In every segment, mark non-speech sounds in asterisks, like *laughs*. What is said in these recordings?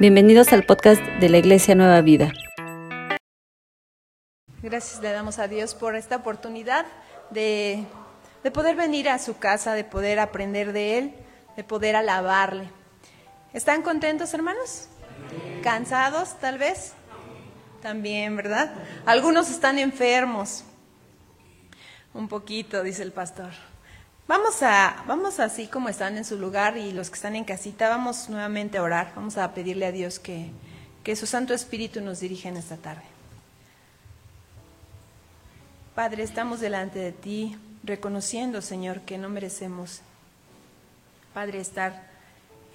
Bienvenidos al podcast de la Iglesia Nueva Vida. Gracias le damos a Dios por esta oportunidad de, de poder venir a su casa, de poder aprender de Él, de poder alabarle. ¿Están contentos, hermanos? ¿Cansados, tal vez? También, ¿verdad? Algunos están enfermos. Un poquito, dice el pastor. Vamos a, vamos así como están en su lugar y los que están en casita, vamos nuevamente a orar. Vamos a pedirle a Dios que, que su Santo Espíritu nos dirija en esta tarde. Padre, estamos delante de ti, reconociendo, Señor, que no merecemos, Padre, estar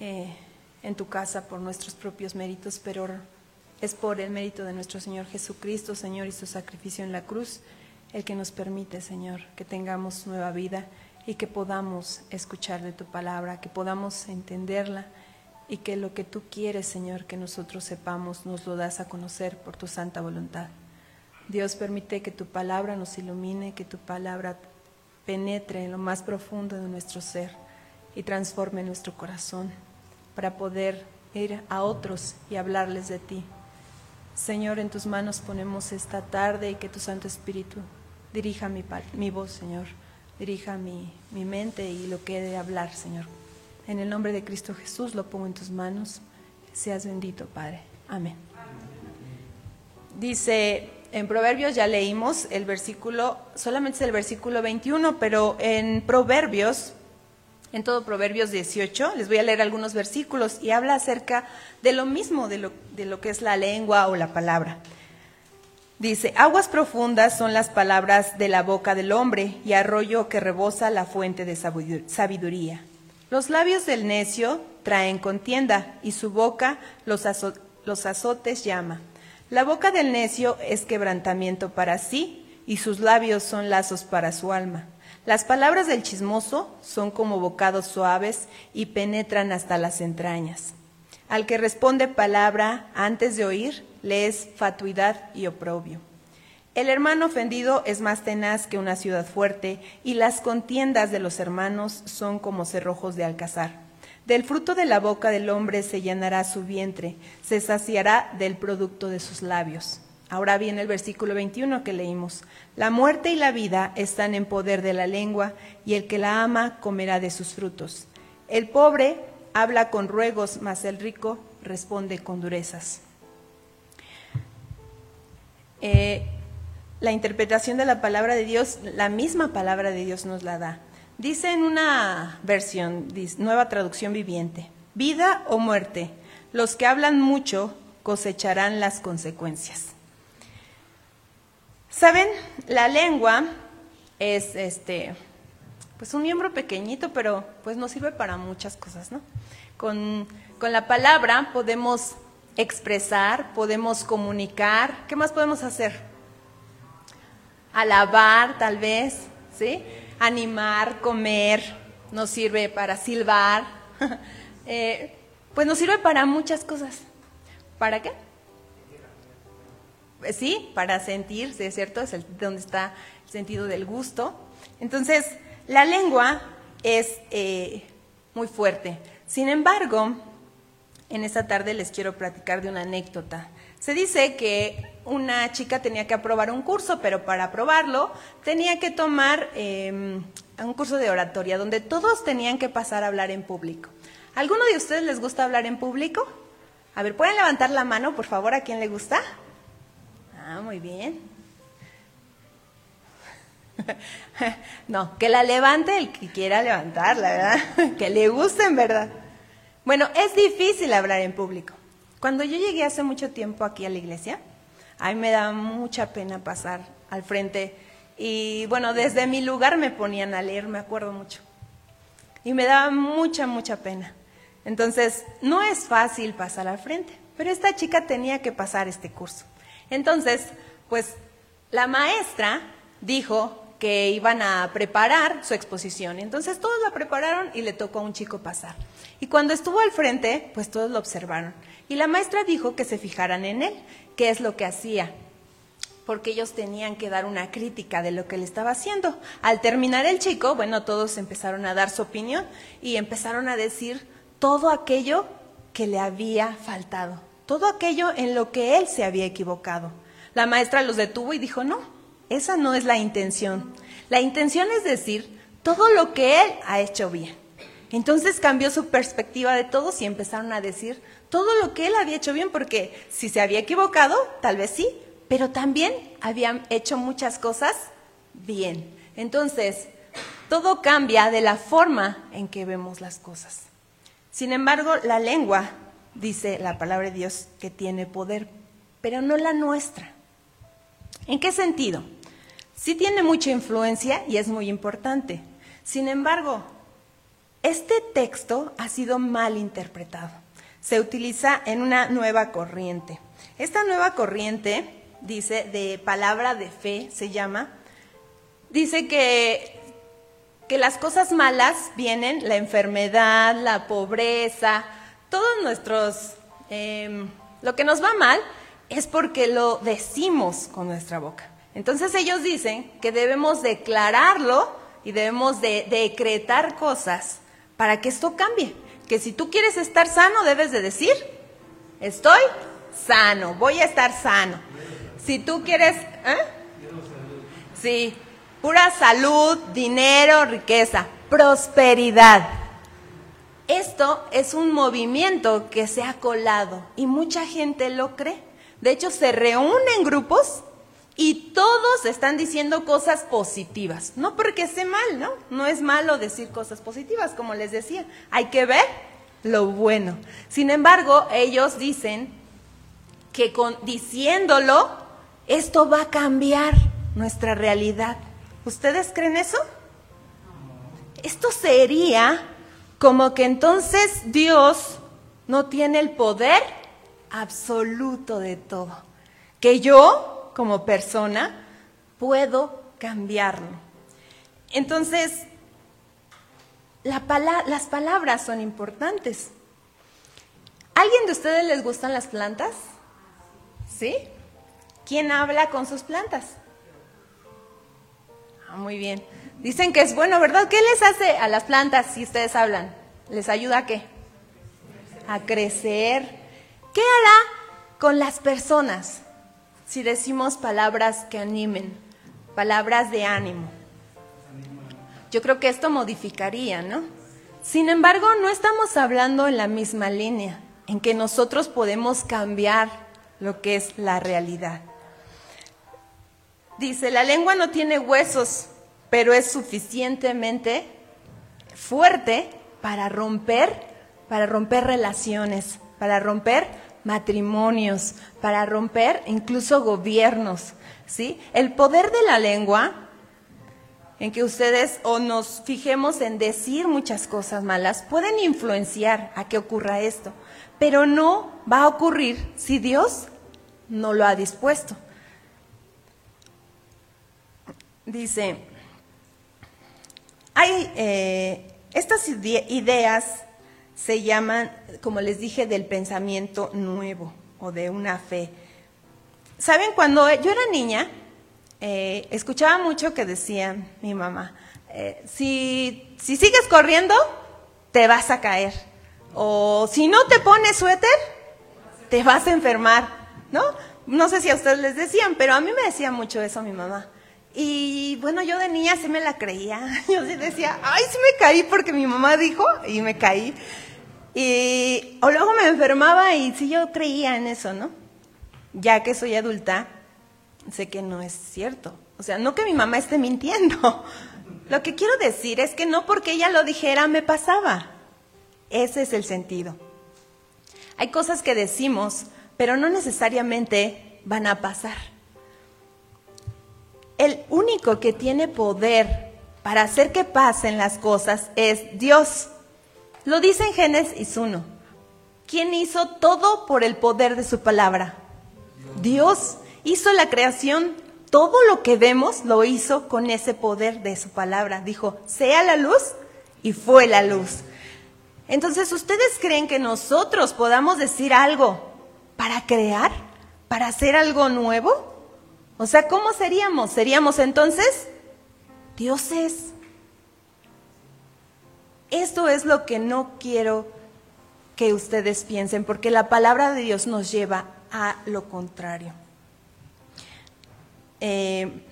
eh, en tu casa por nuestros propios méritos, pero es por el mérito de nuestro Señor Jesucristo, Señor, y su sacrificio en la cruz, el que nos permite, Señor, que tengamos nueva vida y que podamos escuchar de tu palabra, que podamos entenderla y que lo que tú quieres, Señor, que nosotros sepamos, nos lo das a conocer por tu santa voluntad. Dios permite que tu palabra nos ilumine, que tu palabra penetre en lo más profundo de nuestro ser y transforme nuestro corazón para poder ir a otros y hablarles de ti. Señor, en tus manos ponemos esta tarde y que tu Santo Espíritu dirija mi, mi voz, Señor dirija mi, mi mente y lo que he de hablar, Señor. En el nombre de Cristo Jesús lo pongo en tus manos. Seas bendito, Padre. Amén. Dice, en Proverbios ya leímos el versículo, solamente es el versículo 21, pero en Proverbios, en todo Proverbios 18, les voy a leer algunos versículos y habla acerca de lo mismo, de lo, de lo que es la lengua o la palabra. Dice, aguas profundas son las palabras de la boca del hombre y arroyo que rebosa la fuente de sabiduría. Los labios del necio traen contienda y su boca los, los azotes llama. La boca del necio es quebrantamiento para sí y sus labios son lazos para su alma. Las palabras del chismoso son como bocados suaves y penetran hasta las entrañas. Al que responde palabra antes de oír, le es fatuidad y oprobio. El hermano ofendido es más tenaz que una ciudad fuerte, y las contiendas de los hermanos son como cerrojos de alcazar. Del fruto de la boca del hombre se llenará su vientre, se saciará del producto de sus labios. Ahora viene el versículo 21 que leímos. La muerte y la vida están en poder de la lengua, y el que la ama comerá de sus frutos. El pobre habla con ruegos, mas el rico responde con durezas. Eh, la interpretación de la palabra de Dios, la misma palabra de Dios nos la da. Dice en una versión, nueva traducción viviente, vida o muerte, los que hablan mucho cosecharán las consecuencias. Saben, la lengua es este pues un miembro pequeñito, pero pues nos sirve para muchas cosas, ¿no? Con, con la palabra podemos expresar, podemos comunicar. ¿Qué más podemos hacer? Alabar, tal vez, ¿sí? Animar, comer, nos sirve para silbar. *laughs* Eh, pues nos sirve para muchas cosas. ¿Para qué? Sí, para sentirse, ¿cierto? Es el, donde está el sentido del gusto. Entonces, la lengua es eh, muy fuerte. Sin embargo, en esta tarde les quiero platicar de una anécdota. Se dice que una chica tenía que aprobar un curso, pero para aprobarlo tenía que tomar em, un curso de oratoria donde todos tenían que pasar a hablar en público. ¿Alguno de ustedes les gusta hablar en público? A ver, ¿pueden levantar la mano, por favor, a quién le gusta? Ah, muy bien. *laughs* no, que la levante el que quiera levantarla, ¿verdad? *laughs* que le guste en verdad. Bueno, es difícil hablar en público. Cuando yo llegué hace mucho tiempo aquí a la iglesia, a mí me daba mucha pena pasar al frente y bueno, desde mi lugar me ponían a leer, me acuerdo mucho. Y me daba mucha, mucha pena. Entonces, no es fácil pasar al frente, pero esta chica tenía que pasar este curso. Entonces, pues la maestra dijo que iban a preparar su exposición. Entonces todos la prepararon y le tocó a un chico pasar. Y cuando estuvo al frente, pues todos lo observaron. Y la maestra dijo que se fijaran en él, qué es lo que hacía, porque ellos tenían que dar una crítica de lo que él estaba haciendo. Al terminar el chico, bueno, todos empezaron a dar su opinión y empezaron a decir todo aquello que le había faltado, todo aquello en lo que él se había equivocado. La maestra los detuvo y dijo, no, esa no es la intención. La intención es decir todo lo que él ha hecho bien. Entonces cambió su perspectiva de todos y empezaron a decir todo lo que él había hecho bien, porque si se había equivocado, tal vez sí, pero también habían hecho muchas cosas bien. Entonces, todo cambia de la forma en que vemos las cosas. Sin embargo, la lengua, dice la palabra de Dios, que tiene poder, pero no la nuestra. ¿En qué sentido? Sí tiene mucha influencia y es muy importante. Sin embargo, este texto ha sido mal interpretado. Se utiliza en una nueva corriente. Esta nueva corriente, dice, de palabra de fe, se llama, dice que, que las cosas malas vienen, la enfermedad, la pobreza, todos nuestros, em, lo que nos va mal es porque lo decimos con nuestra boca. Entonces ellos dicen que debemos declararlo y debemos de decretar cosas para que esto cambie. Que si tú quieres estar sano, debes de decir, estoy sano, voy a estar sano. Si tú quieres, ¿eh? Sí, pura salud, dinero, riqueza, prosperidad. Esto es un movimiento que se ha colado y mucha gente lo cree. De hecho, se reúnen grupos y todos están diciendo cosas positivas. No porque esté mal, ¿no? No es malo decir cosas positivas, como les decía. Hay que ver lo bueno. Sin embargo, ellos dicen que con, diciéndolo, esto va a cambiar nuestra realidad. ¿Ustedes creen eso? Esto sería como que entonces Dios no tiene el poder absoluto de todo. Que yo, como persona, puedo cambiarlo. Entonces, la las palabras son importantes. ¿Alguien de ustedes les gustan las plantas? ¿Sí? ¿Quién habla con sus plantas? Ah, muy bien. Dicen que es bueno, ¿verdad? ¿Qué les hace a las plantas si ustedes hablan? ¿Les ayuda a qué? A crecer. ¿Qué hará con las personas si decimos palabras que animen, palabras de ánimo? Yo creo que esto modificaría, ¿no? Sin embargo, no estamos hablando en la misma línea, en que nosotros podemos cambiar lo que es la realidad. Dice, la lengua no tiene huesos, pero es suficientemente fuerte para romper, para romper relaciones, para romper matrimonios, para romper incluso gobiernos, ¿sí? El poder de la lengua en que ustedes o nos fijemos en decir muchas cosas malas, pueden influenciar a que ocurra esto, pero no va a ocurrir si Dios no lo ha dispuesto. Dice, hay eh, estas ideas se llaman, como les dije, del pensamiento nuevo o de una fe. ¿Saben? Cuando yo era niña, eh, escuchaba mucho que decía mi mamá, eh, si, si sigues corriendo, te vas a caer. O si no te pones suéter, te vas a enfermar, ¿no? No sé si a ustedes les decían, pero a mí me decía mucho eso mi mamá. Y bueno, yo de niña sí me la creía. *laughs* Yo sí decía, ay, sí me caí porque mi mamá dijo y me caí. Y o luego me enfermaba y sí yo creía en eso, ¿no? Ya que soy adulta, sé que no es cierto. O sea, no que mi mamá esté mintiendo. *laughs* Lo que quiero decir es que no porque ella lo dijera me pasaba. Ese es el sentido. Hay cosas que decimos, pero no necesariamente van a pasar. El único que tiene poder para hacer que pasen las cosas es Dios. Lo dice en Génesis 1. ¿Quién hizo todo por el poder de su palabra? Dios hizo la creación, todo lo que vemos lo hizo con ese poder de su palabra. Dijo, sea la luz y fue la luz. Entonces, ¿ustedes creen que nosotros podamos decir algo para crear, para hacer algo nuevo? O sea, ¿cómo seríamos? ¿Seríamos entonces dioses? Esto es lo que no quiero que ustedes piensen, porque la palabra de Dios nos lleva a lo contrario. Eh,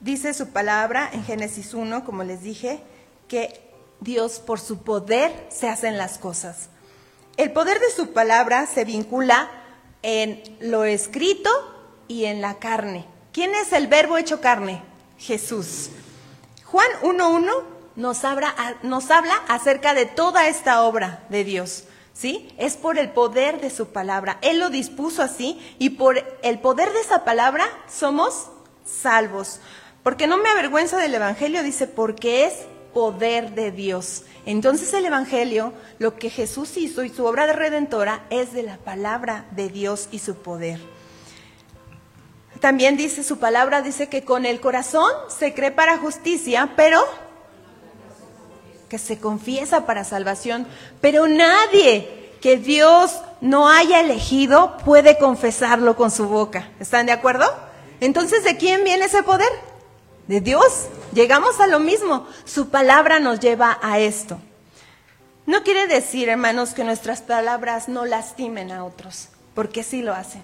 dice su palabra en Génesis 1, como les dije, que Dios por su poder se hacen las cosas. El poder de su palabra se vincula en lo escrito y en la carne. ¿Quién es el verbo hecho carne? Jesús. Juan 1.1 nos habla, nos habla acerca de toda esta obra de Dios. ¿Sí? Es por el poder de su palabra. Él lo dispuso así y por el poder de esa palabra somos salvos. Porque no me avergüenza del Evangelio, dice, porque es poder de Dios. Entonces el Evangelio, lo que Jesús hizo y su obra de redentora es de la palabra de Dios y su poder. También dice su palabra, dice que con el corazón se cree para justicia, pero que se confiesa para salvación. Pero nadie que Dios no haya elegido puede confesarlo con su boca. ¿Están de acuerdo? Entonces, ¿de quién viene ese poder? De Dios. Llegamos a lo mismo. Su palabra nos lleva a esto. No quiere decir, hermanos, que nuestras palabras no lastimen a otros, porque sí lo hacen.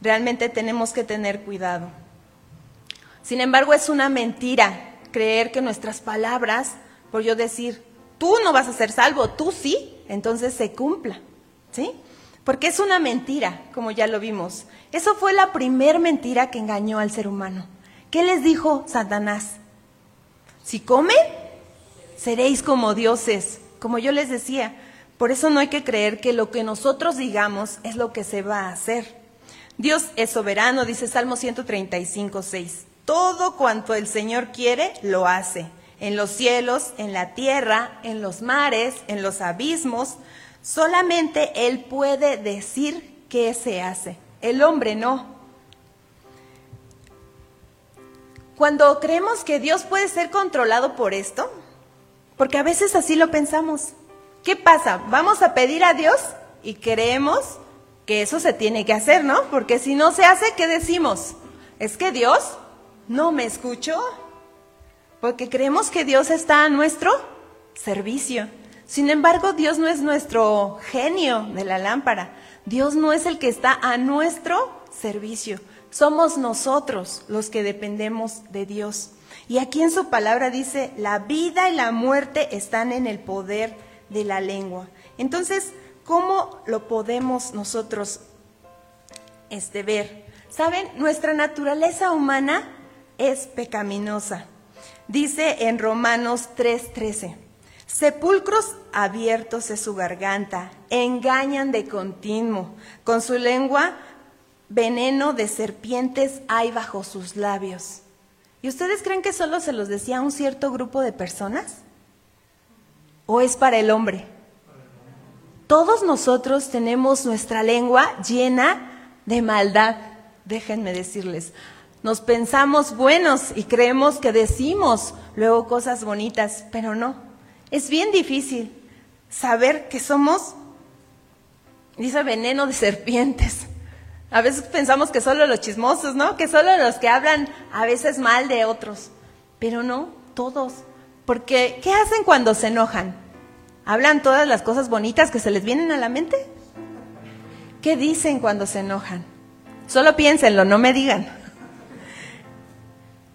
Realmente tenemos que tener cuidado. Sin embargo, es una mentira creer que nuestras palabras, por yo decir, tú no vas a ser salvo, tú sí, entonces se cumpla. ¿Sí? Porque es una mentira, como ya lo vimos. Eso fue la primer mentira que engañó al ser humano. ¿Qué les dijo Satanás? Si comen, seréis como dioses, como yo les decía. Por eso no hay que creer que lo que nosotros digamos es lo que se va a hacer. Dios es soberano, dice Salmo 135, 6. Todo cuanto el Señor quiere, lo hace. En los cielos, en la tierra, en los mares, en los abismos. Solamente Él puede decir qué se hace. El hombre no. Cuando creemos que Dios puede ser controlado por esto, porque a veces así lo pensamos. ¿Qué pasa? Vamos a pedir a Dios y creemos que eso se tiene que hacer, ¿no? Porque si no se hace, ¿qué decimos? Es que Dios no me escuchó. Porque creemos que Dios está a nuestro servicio. Sin embargo, Dios no es nuestro genio de la lámpara. Dios no es el que está a nuestro servicio. Somos nosotros los que dependemos de Dios. Y aquí en su palabra dice, la vida y la muerte están en el poder de la lengua. Entonces, ¿cómo lo podemos nosotros este, ver? Saben, nuestra naturaleza humana es pecaminosa. Dice en Romanos 3:13, sepulcros abiertos es su garganta, engañan de continuo, con su lengua veneno de serpientes hay bajo sus labios. ¿Y ustedes creen que solo se los decía a un cierto grupo de personas? ¿O es para el hombre? Todos nosotros tenemos nuestra lengua llena de maldad, déjenme decirles. Nos pensamos buenos y creemos que decimos luego cosas bonitas, pero no. Es bien difícil saber que somos, dice veneno de *laughs* serpientes. A veces pensamos que solo los chismosos, ¿no? Que solo los que hablan a veces mal de otros. Pero no, todos. Porque, ¿qué hacen cuando se enojan? ¿Hablan todas las cosas bonitas que se les vienen a la mente? ¿Qué dicen cuando se enojan? Solo piénsenlo, no me digan.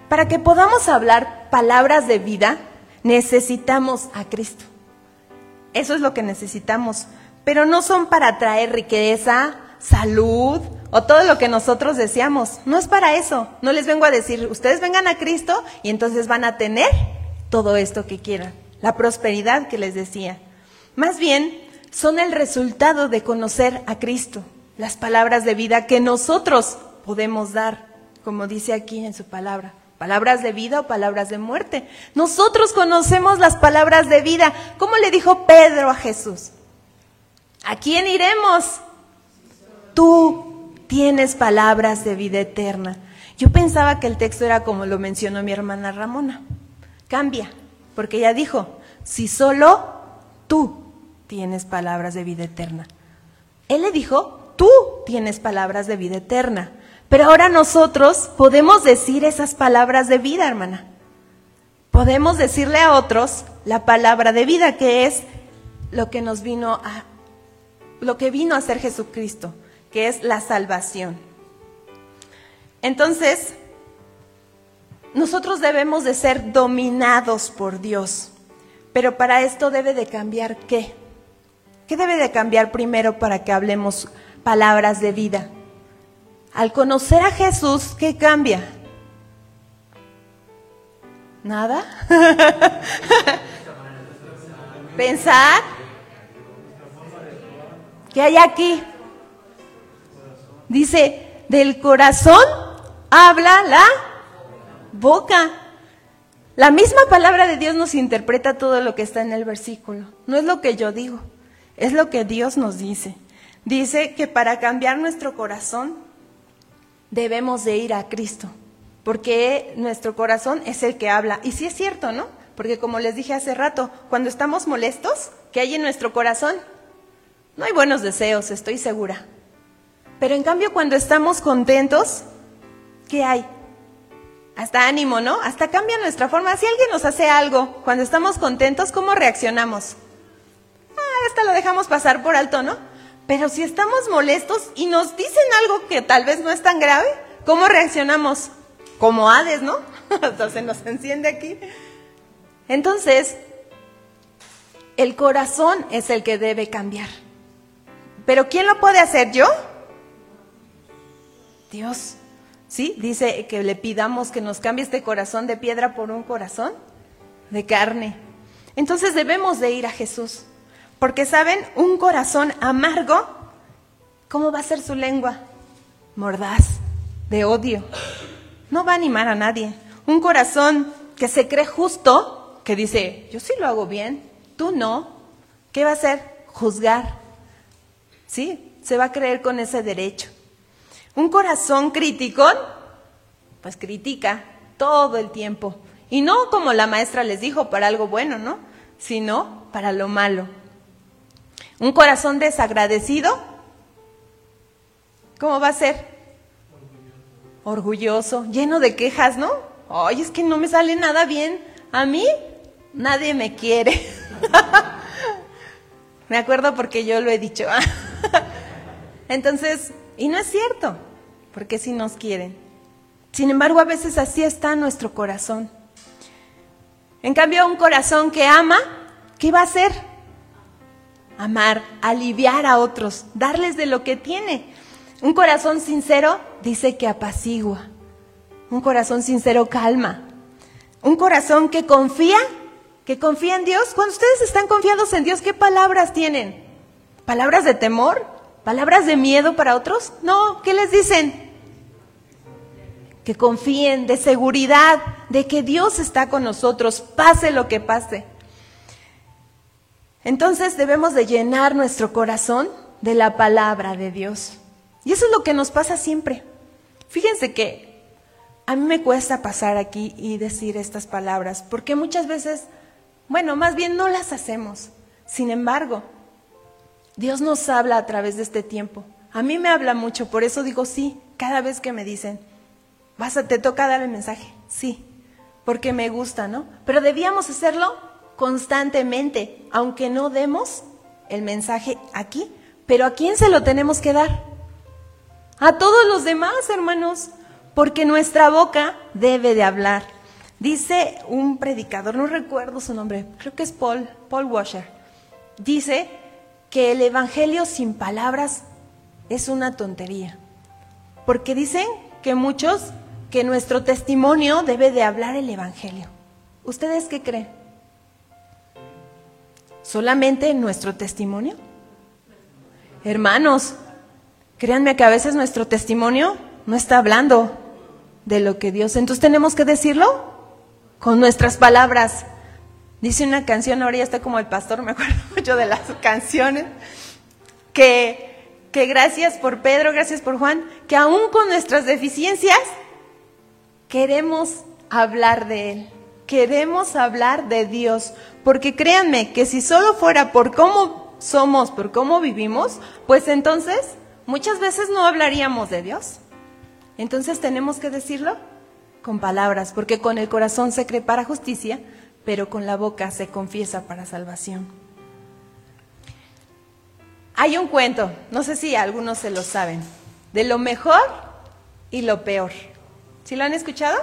Para que podamos hablar palabras de vida, necesitamos a Cristo. Eso es lo que necesitamos. Pero no son para traer riqueza, salud o todo lo que nosotros deseamos. No es para eso. No les vengo a decir, ustedes vengan a Cristo y entonces van a tener todo esto que quieran. La prosperidad que les decía. Más bien, son el resultado de conocer a Cristo. Las palabras de vida que nosotros podemos dar, como dice aquí en su palabra. Palabras de vida o palabras de muerte. Nosotros conocemos las palabras de vida. ¿Cómo le dijo Pedro a Jesús? ¿A quién iremos? Tú tienes palabras de vida eterna. Yo pensaba que el texto era como lo mencionó mi hermana Ramona. Cambia, porque ella dijo, si solo tú tienes palabras de vida eterna. Él le dijo, tú tienes palabras de vida eterna. Pero ahora nosotros podemos decir esas palabras de vida, hermana. Podemos decirle a otros la palabra de vida, que es lo que nos vino a lo que vino a ser Jesucristo, que es la salvación. Entonces, nosotros debemos de ser dominados por Dios, pero para esto debe de cambiar qué? ¿Qué debe de cambiar primero para que hablemos palabras de vida? Al conocer a Jesús, ¿qué cambia? ¿Nada? *laughs* Pensar. ¿Qué hay aquí? Dice, del corazón habla la boca. La misma palabra de Dios nos interpreta todo lo que está en el versículo. No es lo que yo digo, es lo que Dios nos dice. Dice que para cambiar nuestro corazón debemos de ir a Cristo, porque nuestro corazón es el que habla. Y sí es cierto, ¿no? Porque como les dije hace rato, cuando estamos molestos, ¿qué hay en nuestro corazón? No hay buenos deseos, estoy segura. Pero en cambio cuando estamos contentos, ¿qué hay? Hasta ánimo, ¿no? Hasta cambia nuestra forma. Si alguien nos hace algo cuando estamos contentos, ¿cómo reaccionamos? Ah, hasta lo dejamos pasar por alto, ¿no? Pero si estamos molestos y nos dicen algo que tal vez no es tan grave, ¿cómo reaccionamos? Como Hades, ¿no? *laughs* Hasta se nos enciende aquí. Entonces, el corazón es el que debe cambiar. Pero ¿quién lo puede hacer? ¿Yo? Dios. ¿Sí? Dice que le pidamos que nos cambie este corazón de piedra por un corazón de carne. Entonces debemos de ir a Jesús. Porque saben, un corazón amargo, ¿cómo va a ser su lengua? Mordaz, de odio. No va a animar a nadie. Un corazón que se cree justo, que dice, yo sí lo hago bien, tú no. ¿Qué va a hacer? Juzgar. ¿Sí? Se va a creer con ese derecho. Un corazón crítico, pues critica todo el tiempo. Y no como la maestra les dijo, para algo bueno, ¿no? Sino para lo malo. Un corazón desagradecido, ¿cómo va a ser? Orgulloso, lleno de quejas, ¿no? Ay, es que no me sale nada bien. A mí nadie me quiere. *laughs* me acuerdo porque yo lo he dicho. *laughs* Entonces, y no es cierto, porque si nos quieren. Sin embargo, a veces así está nuestro corazón. En cambio, un corazón que ama, ¿qué va a hacer? Amar, aliviar a otros, darles de lo que tiene. Un corazón sincero dice que apacigua. Un corazón sincero calma. Un corazón que confía, que confía en Dios. Cuando ustedes están confiados en Dios, ¿qué palabras tienen? ¿Palabras de temor? ¿Palabras de miedo para otros? No, ¿qué les dicen? Que confíen, de seguridad, de que Dios está con nosotros, pase lo que pase. Entonces debemos de llenar nuestro corazón de la palabra de Dios. Y eso es lo que nos pasa siempre. Fíjense que a mí me cuesta pasar aquí y decir estas palabras, porque muchas veces, bueno, más bien no las hacemos. Sin embargo, Dios nos habla a través de este tiempo. A mí me habla mucho, por eso digo sí, cada vez que me dicen, vas a, te toca dar el mensaje, sí, porque me gusta, ¿no? Pero debíamos hacerlo constantemente, aunque no demos el mensaje aquí, pero ¿a quién se lo tenemos que dar? A todos los demás, hermanos, porque nuestra boca debe de hablar. Dice un predicador, no recuerdo su nombre, creo que es Paul, Paul Washer, dice que el Evangelio sin palabras es una tontería. Porque dicen que muchos, que nuestro testimonio debe de hablar el Evangelio. ¿Ustedes qué creen? ¿Solamente nuestro testimonio? Hermanos, créanme que a veces nuestro testimonio no está hablando de lo que Dios. Entonces tenemos que decirlo con nuestras palabras. Dice una canción, ahora ya está como el pastor, me acuerdo *laughs* mucho de las canciones, que, que gracias por Pedro, gracias por Juan, que aún con nuestras deficiencias queremos hablar de Él, queremos hablar de Dios, porque créanme que si solo fuera por cómo somos, por cómo vivimos, pues entonces muchas veces no hablaríamos de Dios. Entonces tenemos que decirlo con palabras, porque con el corazón se cree para justicia, pero con la boca se confiesa para salvación. Hay un cuento, no sé si algunos se lo saben, de lo mejor y lo peor. ¿Sí lo han escuchado?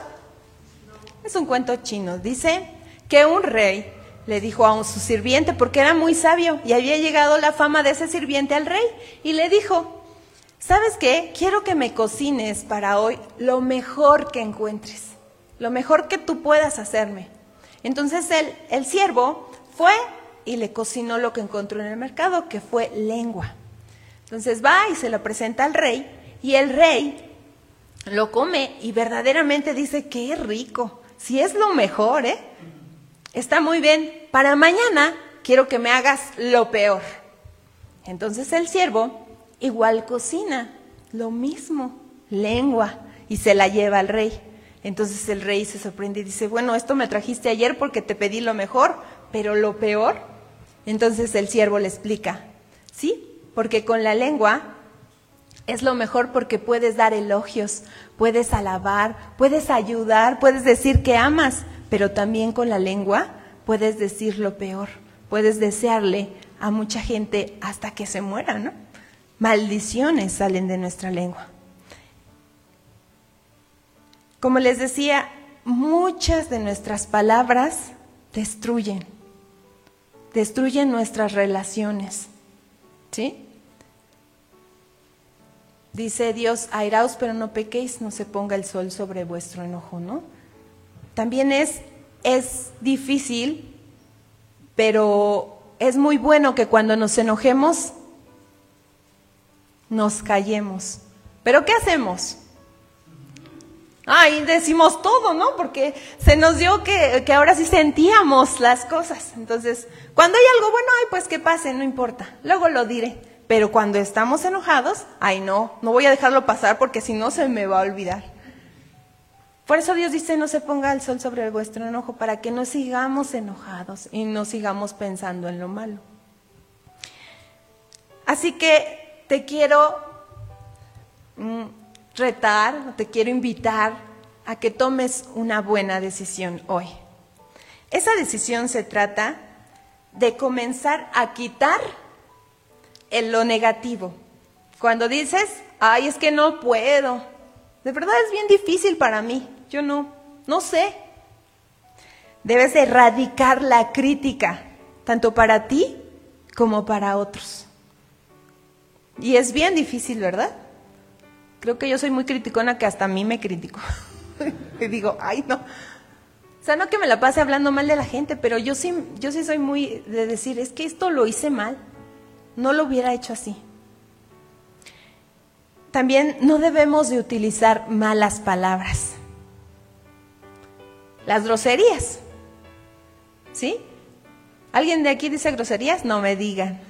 Es un cuento chino. Dice que un rey le dijo a su sirviente, porque era muy sabio y había llegado la fama de ese sirviente al rey, y le dijo, ¿sabes qué? Quiero que me cocines para hoy lo mejor que encuentres, lo mejor que tú puedas hacerme. Entonces el, el siervo fue y le cocinó lo que encontró en el mercado, que fue lengua. Entonces va y se lo presenta al rey y el rey lo come y verdaderamente dice, qué rico, si es lo mejor, ¿eh? Está muy bien, para mañana quiero que me hagas lo peor. Entonces el siervo igual cocina, lo mismo, lengua, y se la lleva al rey. Entonces el rey se sorprende y dice, bueno, esto me trajiste ayer porque te pedí lo mejor, pero lo peor. Entonces el siervo le explica, sí, porque con la lengua es lo mejor porque puedes dar elogios, puedes alabar, puedes ayudar, puedes decir que amas, pero también con la lengua puedes decir lo peor, puedes desearle a mucha gente hasta que se muera, ¿no? Maldiciones salen de nuestra lengua. Como les decía, muchas de nuestras palabras destruyen, destruyen nuestras relaciones, ¿sí? Dice Dios, airaos pero no pequéis, no se ponga el sol sobre vuestro enojo, ¿no? También es, es difícil, pero es muy bueno que cuando nos enojemos nos callemos. ¿Pero qué hacemos? Ay, decimos todo, ¿no? Porque se nos dio que, que, ahora sí sentíamos las cosas. Entonces, cuando hay algo bueno, ay, pues que pase, no importa. Luego lo diré. Pero cuando estamos enojados, ay, no, no voy a dejarlo pasar porque si no se me va a olvidar. Por eso Dios dice, no se ponga el sol sobre vuestro enojo, para que no sigamos enojados y no sigamos pensando en lo malo. Así que te quiero mm, retar, te quiero invitar a que tomes una buena decisión hoy. Esa decisión se trata de comenzar a quitar en lo negativo. Cuando dices, ay, es que no puedo, de verdad es bien difícil para mí, yo no, no sé. Debes erradicar la crítica, tanto para ti como para otros. Y es bien difícil, ¿verdad? Creo que yo soy muy criticona que hasta a mí me critico. *laughs* y digo, ay, no. O sea, no que me la pase hablando mal de la gente, pero yo sí, yo sí soy muy de decir, es que esto lo hice mal no lo hubiera hecho así. También no debemos de utilizar malas palabras. Las groserías. ¿Sí? ¿Alguien de aquí dice groserías? No me digan.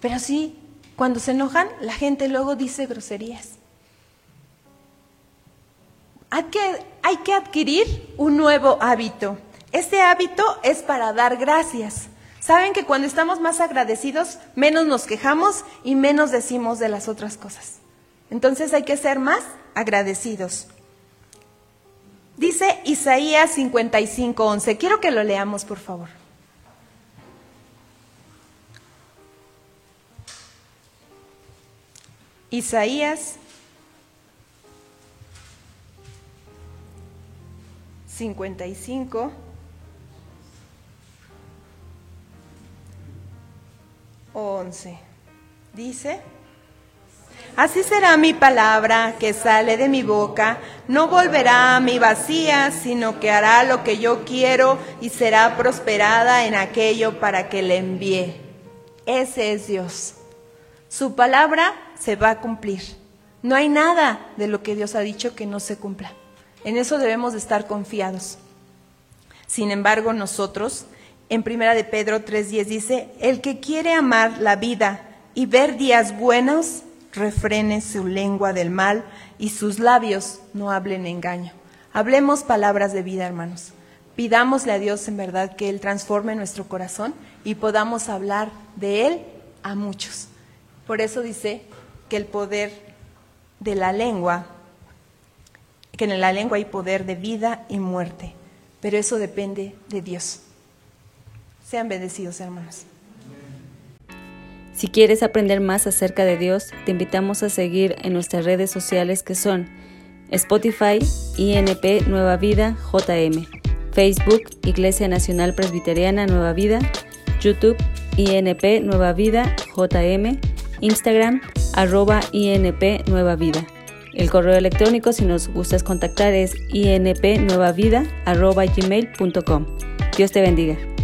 Pero sí, cuando se enojan, la gente luego dice groserías. Hay que, hay que adquirir un nuevo hábito. Este hábito es para dar gracias. Saben que cuando estamos más agradecidos, menos nos quejamos y menos decimos de las otras cosas. Entonces hay que ser más agradecidos. Dice Isaías 55:11. Quiero que lo leamos, por favor. Isaías 55 11. Dice, así será mi palabra que sale de mi boca, no volverá a mi vacía, sino que hará lo que yo quiero y será prosperada en aquello para que le envíe. Ese es Dios. Su palabra se va a cumplir. No hay nada de lo que Dios ha dicho que no se cumpla. En eso debemos de estar confiados. Sin embargo, nosotros en Primera de Pedro 3:10 dice, el que quiere amar la vida y ver días buenos, refrene su lengua del mal y sus labios no hablen engaño. Hablemos palabras de vida, hermanos. Pidámosle a Dios en verdad que Él transforme nuestro corazón y podamos hablar de Él a muchos. Por eso dice que el poder de la lengua, que en la lengua hay poder de vida y muerte, pero eso depende de Dios. Sean bendecidos, hermanos. Si quieres aprender más acerca de Dios, te invitamos a seguir en nuestras redes sociales que son Spotify, INP Nueva Vida, JM, Facebook, Iglesia Nacional Presbiteriana Nueva Vida, YouTube, INP Nueva Vida, JM, Instagram, arroba INP Nueva Vida. El correo electrónico, si nos gustas contactar, es inpnuevavida, arroba gmail.com. Dios te bendiga.